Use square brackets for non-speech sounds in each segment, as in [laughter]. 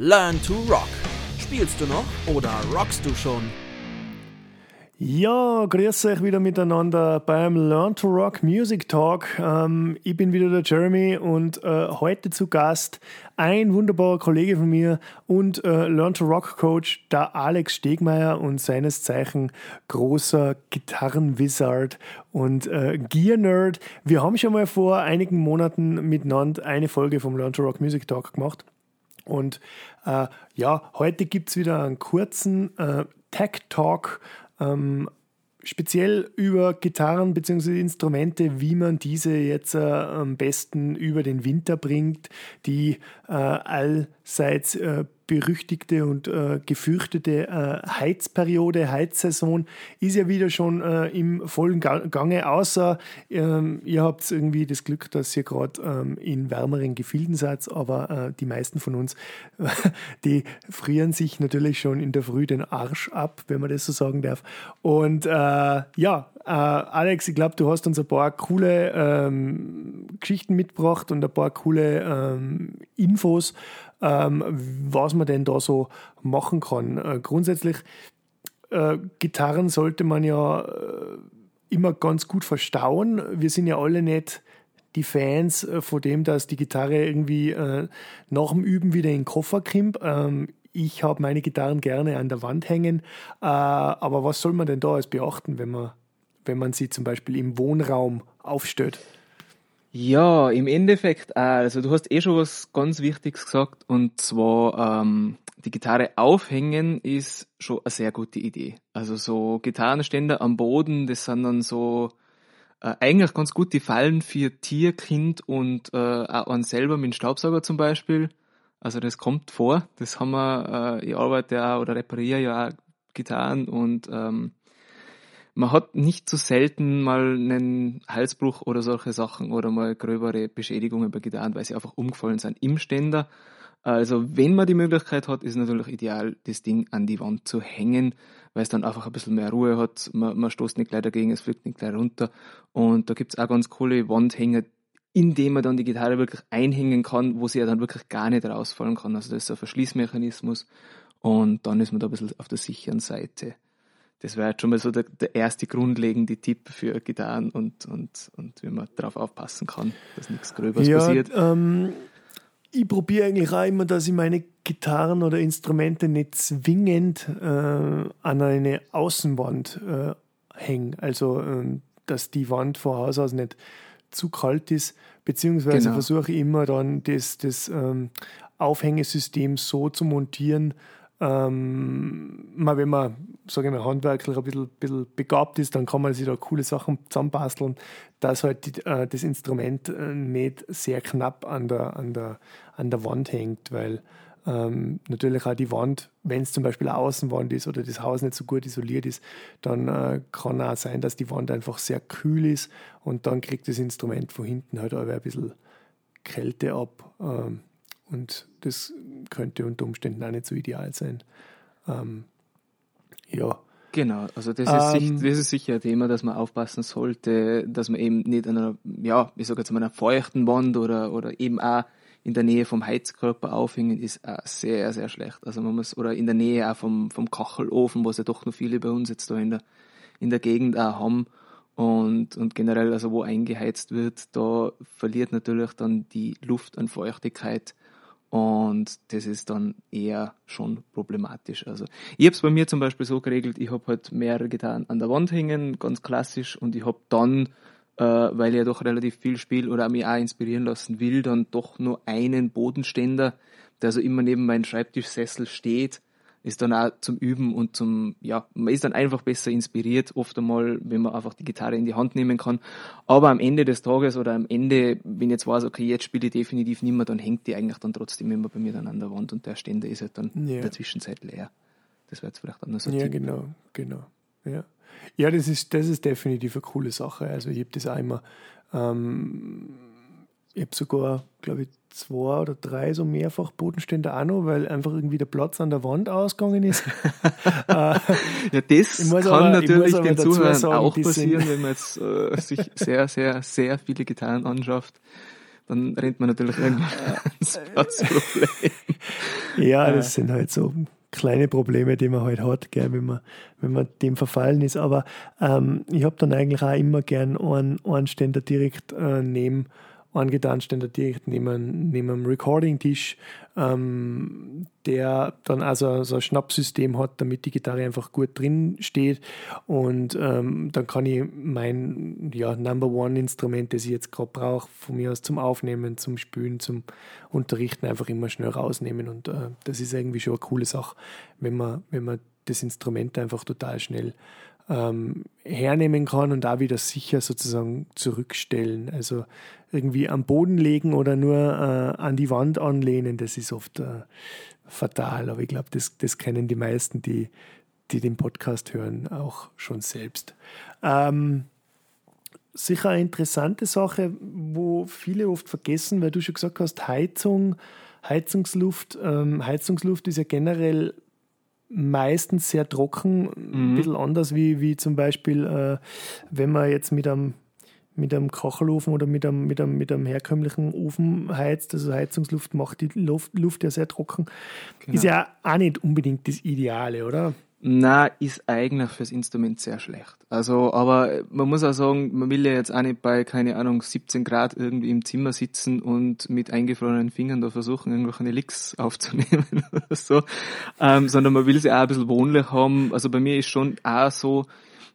Learn to Rock. Spielst du noch oder rockst du schon? Ja, grüß euch wieder miteinander beim Learn to Rock Music Talk. Ähm, ich bin wieder der Jeremy und äh, heute zu Gast ein wunderbarer Kollege von mir und äh, Learn to Rock Coach, der Alex Stegmeier und seines Zeichen großer Gitarrenwizard und äh, Gear Nerd. Wir haben schon mal vor einigen Monaten miteinander eine Folge vom Learn to Rock Music Talk gemacht. Und äh, ja, heute gibt es wieder einen kurzen äh, Tech Talk, ähm, speziell über Gitarren bzw. Instrumente, wie man diese jetzt äh, am besten über den Winter bringt, die äh, allseits äh, berüchtigte und äh, gefürchtete äh, Heizperiode, Heizsaison ist ja wieder schon äh, im vollen Gange, außer ähm, ihr habt irgendwie das Glück, dass ihr gerade ähm, in wärmeren Gefilden seid, aber äh, die meisten von uns, [laughs] die frieren sich natürlich schon in der Früh den Arsch ab, wenn man das so sagen darf. Und äh, ja, äh, Alex, ich glaube, du hast uns ein paar coole ähm, Geschichten mitgebracht und ein paar coole ähm, Infos ähm, was man denn da so machen kann. Äh, grundsätzlich, äh, Gitarren sollte man ja äh, immer ganz gut verstauen. Wir sind ja alle nicht die Fans äh, von dem, dass die Gitarre irgendwie äh, nach dem Üben wieder in den Koffer kommt. Ähm, ich habe meine Gitarren gerne an der Wand hängen. Aber was soll man denn da als beachten, wenn man, wenn man sie zum Beispiel im Wohnraum aufstellt? Ja, im Endeffekt, also du hast eh schon was ganz Wichtiges gesagt und zwar ähm, die Gitarre aufhängen ist schon eine sehr gute Idee. Also so Gitarrenständer am Boden, das sind dann so äh, eigentlich ganz gute Fallen für Tierkind und äh, auch einen selber mit dem Staubsauger zum Beispiel. Also das kommt vor, das haben wir, äh, ich arbeite ja oder repariere ja auch Gitarren und ähm, man hat nicht zu so selten mal einen Halsbruch oder solche Sachen oder mal gröbere Beschädigungen bei Gitarren, weil sie einfach umgefallen sind im Ständer. Also wenn man die Möglichkeit hat, ist natürlich ideal, das Ding an die Wand zu hängen, weil es dann einfach ein bisschen mehr Ruhe hat. Man, man stoßt nicht gleich dagegen, es fliegt nicht gleich runter. Und da gibt es auch ganz coole Wandhänger, in dem man dann die Gitarre wirklich einhängen kann, wo sie ja dann wirklich gar nicht rausfallen kann. Also das ist ein Verschließmechanismus und dann ist man da ein bisschen auf der sicheren Seite das wäre jetzt schon mal so der, der erste grundlegende Tipp für Gitarren und, und, und wie man darauf aufpassen kann, dass nichts Gröberes ja, passiert. Ähm, ich probiere eigentlich auch immer, dass ich meine Gitarren oder Instrumente nicht zwingend äh, an eine Außenwand äh, hänge. Also, äh, dass die Wand von Haus aus nicht zu kalt ist, beziehungsweise genau. versuche ich immer dann das, das ähm, Aufhängesystem so zu montieren, ähm, wenn man, sage ich mal, handwerklich ein bisschen, bisschen, begabt ist, dann kann man sich da coole Sachen zusammenbasteln, dass halt die, äh, das Instrument äh, nicht sehr knapp an der, an der, an der Wand hängt, weil ähm, natürlich auch die Wand, wenn es zum Beispiel eine Außenwand ist oder das Haus nicht so gut isoliert ist, dann äh, kann auch sein, dass die Wand einfach sehr kühl ist und dann kriegt das Instrument von hinten halt aber ein bisschen Kälte ab. Ähm, und das könnte unter Umständen auch nicht so ideal sein. Ähm, ja. Genau, also das ist, ähm, das ist sicher ein Thema, dass man aufpassen sollte, dass man eben nicht an einer, ja, ich sage jetzt mal einer feuchten Wand oder, oder eben auch in der Nähe vom Heizkörper aufhängen, ist auch sehr, sehr schlecht. Also man muss, oder in der Nähe auch vom, vom Kachelofen, was ja doch noch viele bei uns jetzt da in der, in der Gegend auch haben. Und, und generell, also wo eingeheizt wird, da verliert natürlich dann die Luft an Feuchtigkeit und das ist dann eher schon problematisch. Also ich habe es bei mir zum Beispiel so geregelt, ich habe halt mehrere Gitarren an der Wand hängen, ganz klassisch, und ich habe dann, äh, weil ich ja doch relativ viel spiele oder mich auch inspirieren lassen will, dann doch nur einen Bodenständer, der also immer neben meinem Schreibtischsessel steht, ist dann auch zum Üben und zum, ja, man ist dann einfach besser inspiriert, oft einmal, wenn man einfach die Gitarre in die Hand nehmen kann. Aber am Ende des Tages oder am Ende, wenn jetzt weiß, okay, jetzt spiele ich definitiv nicht mehr, dann hängt die eigentlich dann trotzdem immer bei mir dann an der Wand und der Ständer ist halt dann ja. in der Zwischenzeit leer. Das wäre jetzt vielleicht anders so. Ja, Tipp. genau, genau. Ja. ja, das ist, das ist definitiv eine coole Sache. Also ich habe das auch immer, ähm, ich habe sogar, glaube ich, zwei oder drei so mehrfach Bodenstände auch noch, weil einfach irgendwie der Platz an der Wand ausgegangen ist. Äh, [laughs] ja, das kann aber, natürlich den Zuhörern sagen, auch passieren, wenn man jetzt äh, sich sehr, sehr, sehr viele Gitarren anschafft. Dann rennt man natürlich irgendwann [laughs] ins Platzproblem. ja, das sind halt so kleine Probleme, die man halt hat, gell, wenn, man, wenn man dem verfallen ist. Aber ähm, ich habe dann eigentlich auch immer gern einen, einen Ständer direkt äh, neben angetan ständer direkt neben, neben einem Recording-Tisch, ähm, der dann also so ein Schnappsystem hat, damit die Gitarre einfach gut drin steht. Und ähm, dann kann ich mein ja, Number One-Instrument, das ich jetzt gerade brauche, von mir aus zum Aufnehmen, zum Spülen, zum Unterrichten, einfach immer schnell rausnehmen. Und äh, das ist irgendwie schon eine coole Sache, wenn man, wenn man das Instrument einfach total schnell ähm, hernehmen kann und da wieder sicher sozusagen zurückstellen. Also irgendwie am Boden legen oder nur äh, an die Wand anlehnen, das ist oft äh, fatal. Aber ich glaube, das, das kennen die meisten, die, die den Podcast hören, auch schon selbst. Ähm, sicher eine interessante Sache, wo viele oft vergessen, weil du schon gesagt hast, Heizung, Heizungsluft. Ähm, Heizungsluft ist ja generell meistens sehr trocken, mhm. ein bisschen anders wie, wie zum Beispiel, äh, wenn man jetzt mit einem mit einem Kachelofen oder mit einem, mit, einem, mit einem herkömmlichen Ofen heizt, also Heizungsluft macht die Luft, Luft ja sehr trocken. Genau. Ist ja auch nicht unbedingt das Ideale, oder? Na, ist eigentlich fürs Instrument sehr schlecht. Also, aber man muss auch sagen, man will ja jetzt auch nicht bei, keine Ahnung, 17 Grad irgendwie im Zimmer sitzen und mit eingefrorenen Fingern da versuchen, irgendwelche Licks [laughs] aufzunehmen oder so, ähm, sondern man will sie auch ein bisschen wohnlich haben. Also bei mir ist schon auch so,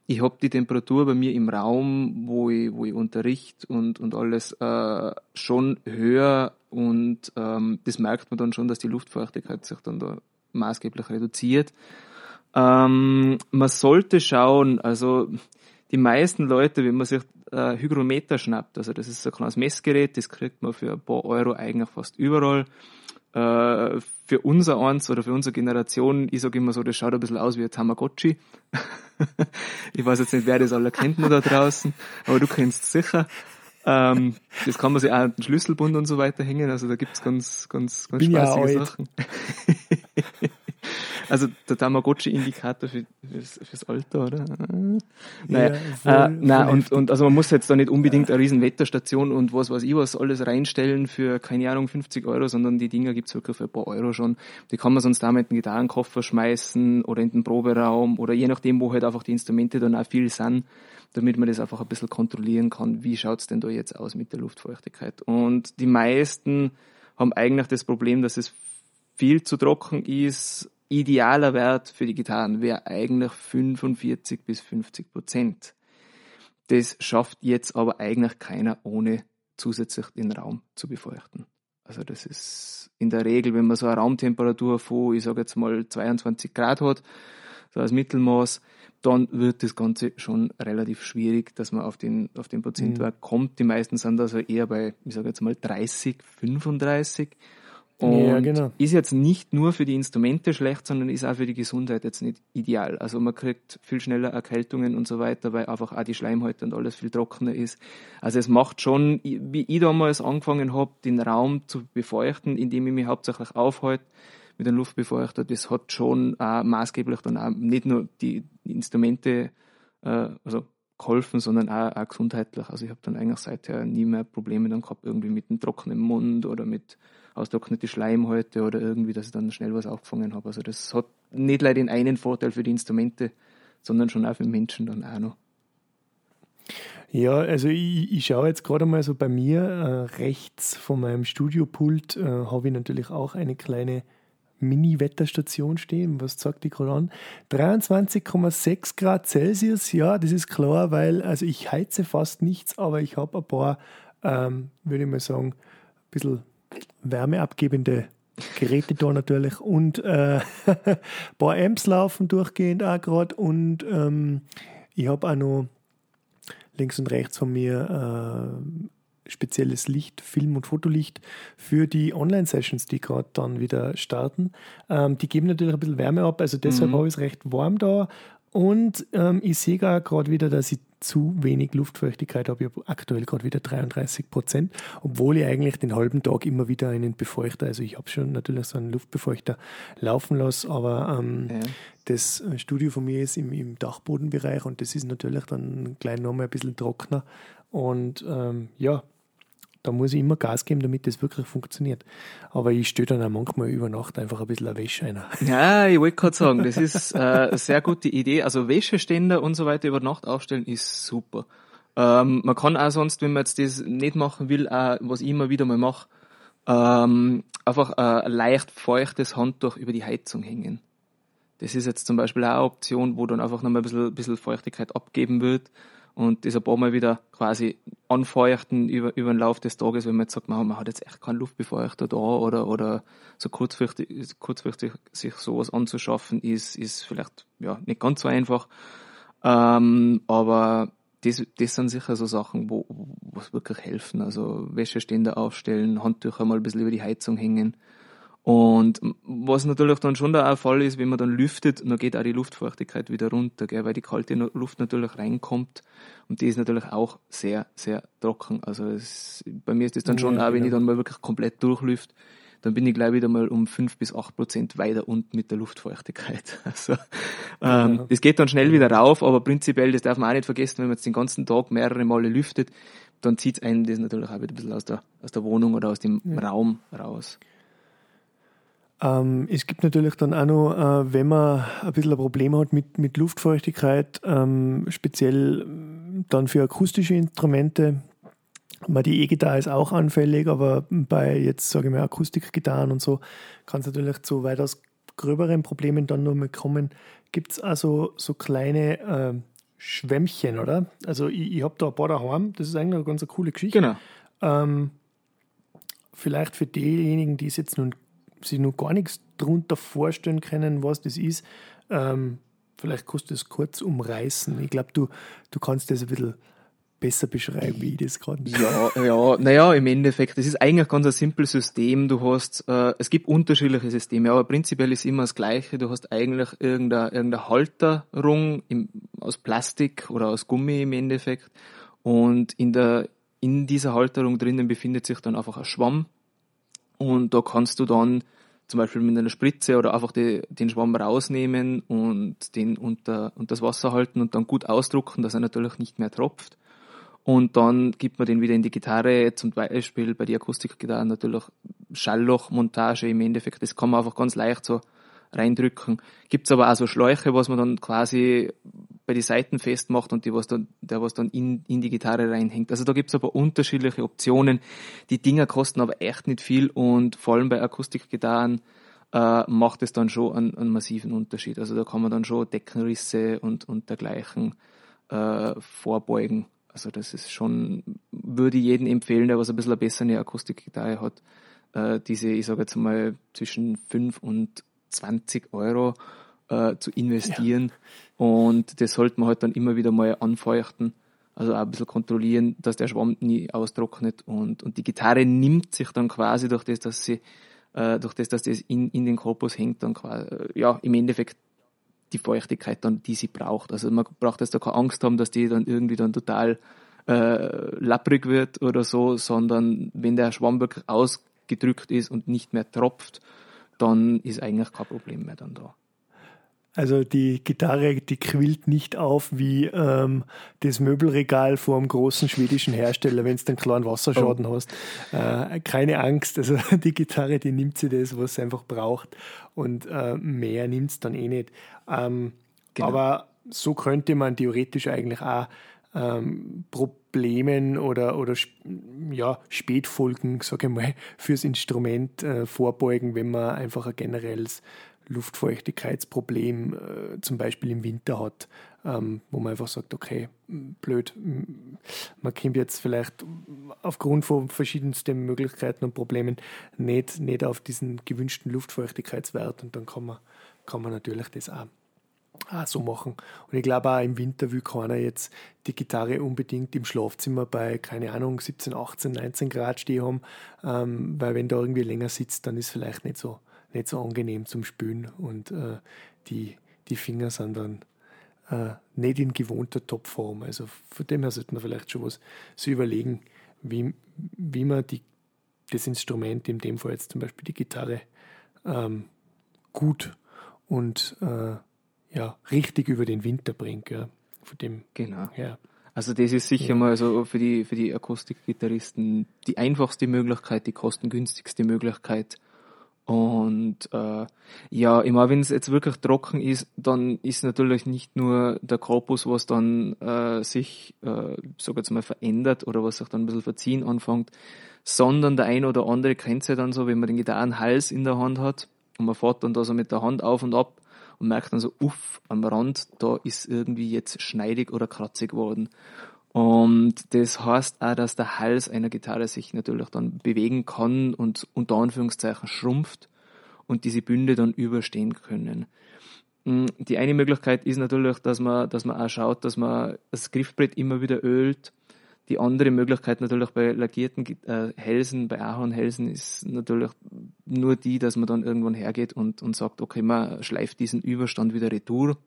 ich habe die Temperatur bei mir im Raum, wo ich, wo ich unterricht und, und alles äh, schon höher und ähm, das merkt man dann schon, dass die Luftfeuchtigkeit sich dann da maßgeblich reduziert. Ähm, man sollte schauen, also die meisten Leute, wenn man sich äh, Hygrometer schnappt, also das ist so ein kleines Messgerät, das kriegt man für ein paar Euro eigentlich fast überall. Äh, für unser eins oder für unsere Generation, ich sage immer so, das schaut ein bisschen aus wie ein Tamagotchi. [laughs] ich weiß jetzt nicht, wer das alle kennt noch da draußen, aber du kennst es sicher. Ähm, das kann man sich auch an den Schlüsselbund und so weiter hängen, also da gibt's ganz, ganz, ganz Bin spaßige ja Sachen. [laughs] Also der Tamagotchi-Indikator für, fürs, fürs Alter, oder? Naja, ja, äh, nein, und, und also man muss jetzt da nicht unbedingt eine riesen Wetterstation und was weiß ich was alles reinstellen für, keine Ahnung, 50 Euro, sondern die Dinger gibt's wirklich für ein paar Euro schon. Die kann man sonst da mit einem Gitarrenkoffer schmeißen oder in den Proberaum oder je nachdem, wo halt einfach die Instrumente dann auch viel sind damit man das einfach ein bisschen kontrollieren kann, wie schaut's denn da jetzt aus mit der Luftfeuchtigkeit. Und die meisten haben eigentlich das Problem, dass es viel zu trocken ist idealer Wert für die Gitarren wäre eigentlich 45 bis 50 Prozent. Das schafft jetzt aber eigentlich keiner, ohne zusätzlich den Raum zu befeuchten. Also das ist in der Regel, wenn man so eine Raumtemperatur von, ich sage jetzt mal 22 Grad hat, so als Mittelmaß, dann wird das Ganze schon relativ schwierig, dass man auf den, auf den Prozentwert mhm. kommt. Die meisten sind also eher bei, ich sage jetzt mal 30, 35. Und ja, genau. ist jetzt nicht nur für die Instrumente schlecht, sondern ist auch für die Gesundheit jetzt nicht ideal. Also man kriegt viel schneller Erkältungen und so weiter, weil einfach auch die Schleimhäute und alles viel trockener ist. Also es macht schon, wie ich damals angefangen habe, den Raum zu befeuchten, indem ich mich hauptsächlich aufhalte mit einem Luftbefeuchter, das hat schon auch maßgeblich dann auch nicht nur die Instrumente, äh, also geholfen, sondern auch, auch gesundheitlich. Also ich habe dann eigentlich seither nie mehr Probleme dann gehabt, irgendwie mit einem trockenen Mund oder mit austrocknete Schleimhäute oder irgendwie, dass ich dann schnell was aufgefangen habe. Also das hat nicht leider den einen Vorteil für die Instrumente, sondern schon auch für Menschen dann auch noch. Ja, also ich, ich schaue jetzt gerade mal so bei mir äh, rechts von meinem Studiopult äh, habe ich natürlich auch eine kleine Mini-Wetterstation stehen. Was sagt die gerade an? 23,6 Grad Celsius, ja, das ist klar, weil also ich heize fast nichts, aber ich habe ein paar, ähm, würde ich mal sagen, ein bisschen wärmeabgebende Geräte da natürlich und äh, ein [laughs] paar Amps laufen durchgehend auch gerade und ähm, ich habe auch noch links und rechts von mir äh, spezielles Licht, Film- und Fotolicht für die Online-Sessions, die gerade dann wieder starten. Ähm, die geben natürlich ein bisschen Wärme ab, also deshalb mhm. habe ich es recht warm da und ähm, ich sehe gerade wieder, dass ich zu wenig Luftfeuchtigkeit habe. Ich habe aktuell gerade wieder 33 Prozent, obwohl ich eigentlich den halben Tag immer wieder einen Befeuchter, also ich habe schon natürlich so einen Luftbefeuchter laufen lassen, aber ähm, ja. das Studio von mir ist im, im, Dachbodenbereich und das ist natürlich dann gleich nochmal ein bisschen trockener. Und ähm, ja, da muss ich immer Gas geben, damit das wirklich funktioniert. Aber ich stelle dann auch manchmal über Nacht einfach ein bisschen eine Wäsche ein. [laughs] Ja, ich wollte gerade sagen, das ist äh, eine sehr gute Idee. Also Wäscheständer und so weiter über Nacht aufstellen ist super. Ähm, man kann auch sonst, wenn man jetzt das nicht machen will, auch, was ich immer wieder mal mache, ähm, einfach ein leicht feuchtes Handtuch über die Heizung hängen. Das ist jetzt zum Beispiel auch eine Option, wo dann einfach nochmal ein bisschen, bisschen Feuchtigkeit abgeben wird und das ein paar Mal wieder quasi anfeuchten über, über den Lauf des Tages, wenn man jetzt sagt, man, man hat jetzt echt keinen Luftbefeuchter da oder, oder so kurzfristig, kurzfristig sich sowas anzuschaffen, ist, ist vielleicht ja, nicht ganz so einfach. Ähm, aber das, das sind sicher so Sachen, wo, es wirklich helfen. Also Wäscheständer aufstellen, Handtücher mal ein bisschen über die Heizung hängen. Und was natürlich dann schon der Fall ist, wenn man dann lüftet, dann geht auch die Luftfeuchtigkeit wieder runter, gell, weil die kalte Luft natürlich reinkommt und die ist natürlich auch sehr, sehr trocken. Also es, bei mir ist das dann schon ja, auch, wenn genau. ich dann mal wirklich komplett durchlüft, dann bin ich gleich wieder mal um fünf bis acht Prozent weiter unten mit der Luftfeuchtigkeit. [laughs] Also ähm, ja. das geht dann schnell wieder rauf, aber prinzipiell, das darf man auch nicht vergessen, wenn man jetzt den ganzen Tag mehrere Male lüftet, dann zieht einen das natürlich auch wieder ein bisschen aus der, aus der Wohnung oder aus dem ja. Raum raus. Ähm, es gibt natürlich dann auch noch, äh, wenn man ein bisschen ein Problem hat mit, mit Luftfeuchtigkeit, ähm, speziell ähm, dann für akustische Instrumente. Mal die E-Gitarre ist auch anfällig, aber bei jetzt, sage ich mal, Akustikgitarren und so kann es natürlich zu weitaus gröberen Problemen dann nur mal kommen. Gibt es also so kleine äh, Schwämmchen, oder? Also ich, ich habe da ein paar daheim, das ist eigentlich eine ganz coole Geschichte. Genau. Ähm, vielleicht für diejenigen, die es jetzt nun sich noch gar nichts darunter vorstellen können, was das ist. Ähm, vielleicht kannst du es kurz umreißen. Ich glaube, du, du kannst das ein bisschen besser beschreiben, wie ich das gerade. Ja, ja, naja, im Endeffekt, das ist eigentlich ganz ein simples System. Du hast, äh, es gibt unterschiedliche Systeme, aber prinzipiell ist immer das Gleiche. Du hast eigentlich irgendeine, irgendeine Halterung im, aus Plastik oder aus Gummi im Endeffekt. Und in der, in dieser Halterung drinnen befindet sich dann einfach ein Schwamm. Und da kannst du dann zum Beispiel mit einer Spritze oder einfach die, den Schwamm rausnehmen und den unter, unter das Wasser halten und dann gut ausdrucken, dass er natürlich nicht mehr tropft. Und dann gibt man den wieder in die Gitarre, zum Beispiel bei der Akustikgitarre natürlich Schalllochmontage im Endeffekt. Das kann man einfach ganz leicht so reindrücken. Gibt's aber auch so Schläuche, was man dann quasi bei die Seiten festmacht und die was dann, der was dann in, in die Gitarre reinhängt. Also da gibt's aber unterschiedliche Optionen. Die Dinger kosten aber echt nicht viel und vor allem bei Akustikgitarren äh, macht es dann schon einen, einen massiven Unterschied. Also da kann man dann schon Deckenrisse und, und dergleichen äh, vorbeugen. Also das ist schon, würde ich jedem empfehlen, der was ein bisschen eine bessere Akustikgitarre hat, äh, diese, ich sage jetzt mal, zwischen 5 und 20 Euro äh, zu investieren. Ja. Und das sollte man halt dann immer wieder mal anfeuchten. Also auch ein bisschen kontrollieren, dass der Schwamm nie austrocknet. Und, und die Gitarre nimmt sich dann quasi durch das, dass sie, äh, durch das, dass das in, in den Korpus hängt, dann quasi, äh, ja, im Endeffekt die Feuchtigkeit dann, die sie braucht. Also man braucht jetzt da keine Angst haben, dass die dann irgendwie dann total äh, lapprig wird oder so, sondern wenn der Schwamm wirklich ausgedrückt ist und nicht mehr tropft, dann ist eigentlich kein Problem mehr dann da. Also die Gitarre, die quillt nicht auf wie ähm, das Möbelregal vor einem großen schwedischen Hersteller, wenn du einen kleinen Wasserschaden oh. hast. Äh, keine Angst, also [laughs] die Gitarre, die nimmt sie das, was sie einfach braucht und äh, mehr nimmt es dann eh nicht. Ähm, genau. Aber so könnte man theoretisch eigentlich auch ähm, Problemen oder, oder ja, Spätfolgen, sage ich mal, [laughs] fürs Instrument äh, vorbeugen, wenn man einfach ein generelles Luftfeuchtigkeitsproblem äh, zum Beispiel im Winter hat, ähm, wo man einfach sagt, okay, blöd, man kommt jetzt vielleicht aufgrund von verschiedensten Möglichkeiten und Problemen nicht, nicht auf diesen gewünschten Luftfeuchtigkeitswert und dann kann man, kann man natürlich das auch auch so machen. Und ich glaube auch im Winter will keiner jetzt die Gitarre unbedingt im Schlafzimmer bei, keine Ahnung, 17, 18, 19 Grad stehen haben, ähm, weil wenn da irgendwie länger sitzt, dann ist vielleicht nicht so, nicht so angenehm zum Spülen und äh, die, die Finger sind dann äh, nicht in gewohnter Topform. Also von dem her sollte man vielleicht schon was so überlegen, wie, wie man die, das Instrument, in dem Fall jetzt zum Beispiel die Gitarre, ähm, gut und äh, ja, richtig über den Winter bringt. Ja. Von dem genau. her. Also das ist sicher ja. mal so für die, für die Akustikgitarristen die einfachste Möglichkeit, die kostengünstigste Möglichkeit. Und äh, ja, immer wenn es jetzt wirklich trocken ist, dann ist natürlich nicht nur der Korpus, was dann äh, sich, äh, sag jetzt mal, verändert oder was sich dann ein bisschen verziehen anfängt, sondern der eine oder andere kennt ja dann so, wenn man den Gitarrenhals in der Hand hat und man fährt dann da so mit der Hand auf und ab und merkt dann so, uff, am Rand, da ist irgendwie jetzt schneidig oder kratzig geworden. Und das heißt auch, dass der Hals einer Gitarre sich natürlich dann bewegen kann und unter Anführungszeichen schrumpft und diese Bünde dann überstehen können. Mm, die eine Möglichkeit ist natürlich, dass man, dass man auch schaut, dass man das Griffbrett immer wieder ölt. Die andere Möglichkeit natürlich bei lackierten äh, Hälsen, bei Ahornhälsen ist natürlich nur die, dass man dann irgendwann hergeht und, und sagt, okay, man schleift diesen Überstand wieder retour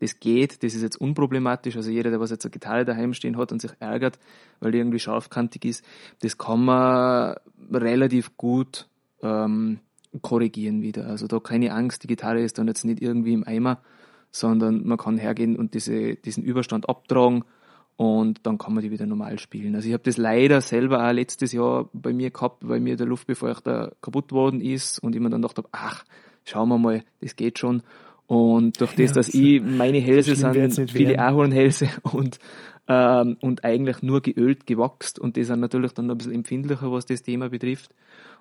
das geht, das ist jetzt unproblematisch. Also jeder, der was jetzt eine Gitarre daheim stehen hat und sich ärgert, weil die irgendwie scharfkantig ist, das kann man relativ gut ähm, korrigieren wieder. Also da keine Angst, die Gitarre ist dann jetzt nicht irgendwie im Eimer, sondern man kann hergehen und diese, diesen Überstand abtragen und dann kann man die wieder normal spielen. Also ich habe das leider selber auch letztes Jahr bei mir gehabt, weil mir der Luftbefeuchter kaputt worden ist und ich mir dann gedacht habe, ach, schauen wir mal, das geht schon. Und durch das, dass ich, meine Hälse sind viele Ahornhälse [laughs] und, ähm, und eigentlich nur geölt gewachst und die sind natürlich dann ein bisschen empfindlicher, was das Thema betrifft.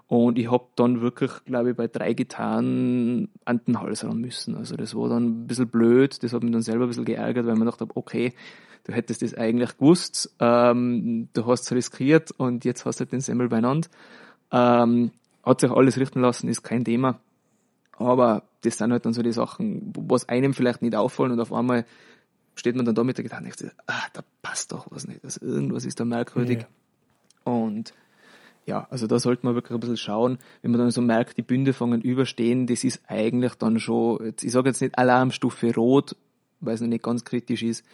Und ich hab dann wirklich, glaube ich, bei drei Gitarren an den Hals ran müssen. Also das war dann ein bisschen blöd, das hat mich dann selber ein bisschen geärgert, weil man dachte, okay, du hättest das eigentlich gewusst, ähm, du hast es riskiert und jetzt hast du halt den Semmel beieinander. Ähm, hat sich alles richten lassen, ist kein Thema. Aber das sind halt dann so die Sachen, was einem vielleicht nicht auffallen und auf einmal steht man dann da mit der denkt, ah, da passt doch was nicht. Also irgendwas ist da merkwürdig. Ja. Und ja, also da sollte man wirklich ein bisschen schauen, wenn man dann so merkt, die Bünde fangen überstehen, das ist eigentlich dann schon, jetzt, ich sage jetzt nicht Alarmstufe rot, weil es noch nicht ganz kritisch ist,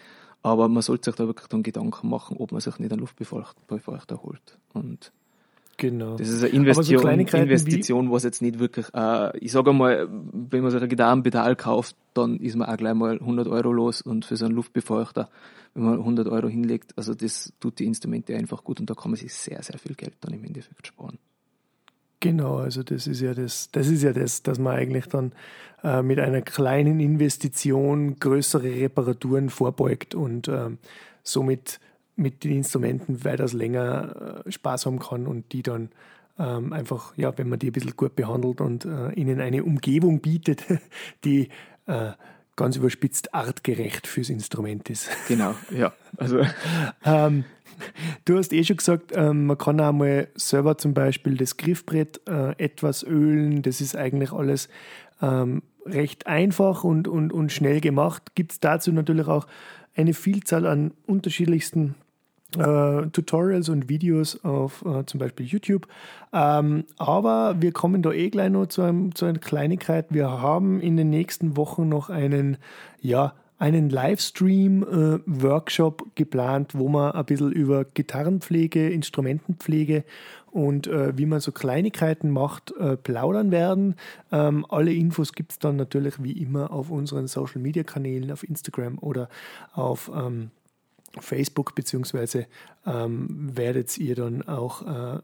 aber man sollte sich da wirklich dann Gedanken machen, ob man sich nicht einen Luftbefeuchter holt. Und Genau. Das ist eine Investition, so Investition was jetzt nicht wirklich, äh, ich sage mal, wenn man sich ein Gitarrenpedal kauft, dann ist man auch gleich mal 100 Euro los und für so einen Luftbefeuchter, wenn man 100 Euro hinlegt, also das tut die Instrumente einfach gut und da kann man sich sehr, sehr viel Geld dann im Endeffekt sparen. Genau, also das ist ja das, das ist ja das, dass man eigentlich dann äh, mit einer kleinen Investition größere Reparaturen vorbeugt und äh, somit mit den Instrumenten weitaus länger äh, Spaß haben kann und die dann ähm, einfach, ja, wenn man die ein bisschen gut behandelt und äh, ihnen eine Umgebung bietet, [laughs] die äh, ganz überspitzt artgerecht fürs Instrument ist. Genau, ja. Also. [laughs] ähm, du hast eh schon gesagt, ähm, man kann auch mal selber zum Beispiel das Griffbrett äh, etwas ölen. Das ist eigentlich alles ähm, recht einfach und, und, und schnell gemacht. Gibt es dazu natürlich auch eine Vielzahl an unterschiedlichsten äh, Tutorials und Videos auf äh, zum Beispiel YouTube. Ähm, aber wir kommen da eh gleich noch zu, einem, zu einer Kleinigkeit. Wir haben in den nächsten Wochen noch einen, ja, einen Livestream-Workshop äh, geplant, wo man ein bisschen über Gitarrenpflege, Instrumentenpflege und äh, wie man so Kleinigkeiten macht, äh, plaudern werden. Ähm, alle Infos gibt es dann natürlich wie immer auf unseren Social-Media-Kanälen, auf Instagram oder auf ähm, Facebook, beziehungsweise ähm, werdet ihr dann auch äh,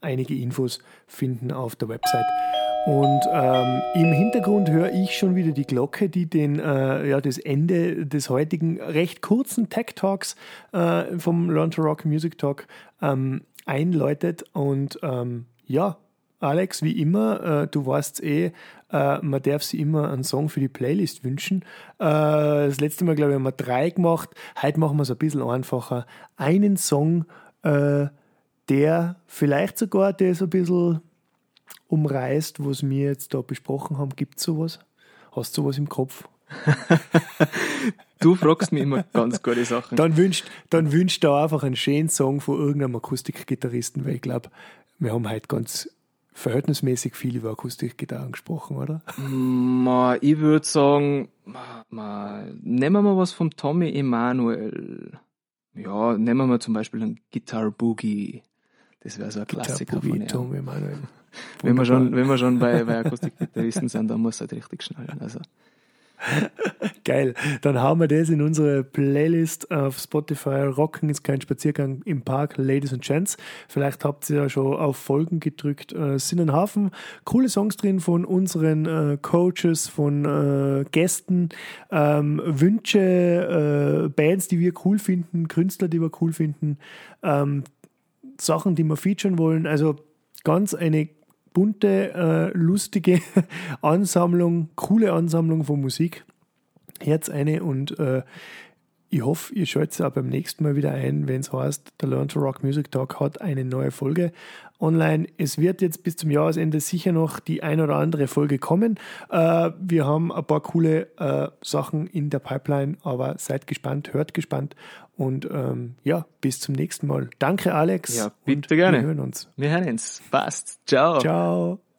einige Infos finden auf der Website. Und ähm, im Hintergrund höre ich schon wieder die Glocke, die den, äh, ja, das Ende des heutigen recht kurzen Tech Talks äh, vom Learn to Rock Music Talk ähm, einläutet. Und ähm, ja, Alex, wie immer, äh, du weißt eh, äh, man darf sich immer einen Song für die Playlist wünschen. Äh, das letzte Mal, glaube ich, haben wir drei gemacht. Heute machen wir es ein bisschen einfacher. Einen Song, äh, der vielleicht sogar das ein bisschen umreißt, was wir jetzt da besprochen haben. Gibt es sowas? Hast du sowas im Kopf? du fragst mich immer ganz gute Sachen. Dann wünscht, dann wünscht da einfach einen schönen Song von irgendeinem Akustikgitarristen, weil ich glaube, wir haben heute ganz verhältnismäßig viel über Akustikgitarren gesprochen, oder? Ma, ich würde sagen, ma, ma, nehmen wir mal was vom Tommy Emanuel. Ja, nehmen wir mal zum Beispiel einen Guitar Boogie. Das wäre so ein Guitar Klassiker Boogie, von ihm. Tommy Emanuel. wenn wir schon, wenn wir schon bei, bei [laughs] Akustikgitarristen sind, dann muss es halt richtig schnallen. Also. [laughs] Geil. Dann haben wir das in unsere Playlist auf Spotify. Rocken ist kein Spaziergang im Park, Ladies and Gents. Vielleicht habt ihr ja schon auf Folgen gedrückt. Äh, Es sind ein Haufen coole Songs drin von unseren äh, Coaches, von äh, Gästen, ähm, Wünsche, äh, Bands, die wir cool finden, Künstler, die wir cool finden, ähm, Sachen, die wir featuren wollen. Also ganz eine bunte, äh, lustige [laughs] Ansammlung, coole Ansammlung von Musik. Herz eine und äh, ich hoffe, ihr schaltet auch beim nächsten Mal wieder ein, wenn es heißt, der Learn to Rock Music Talk hat eine neue Folge online. Es wird jetzt bis zum Jahresende sicher noch die ein oder andere Folge kommen. Äh, wir haben ein paar coole äh, Sachen in der Pipeline, aber seid gespannt, hört gespannt und ähm, ja, bis zum nächsten Mal. Danke, Alex. Ja, bitte gerne. Wir hören uns. Wir hören uns. Passt. Ciao. Ciao.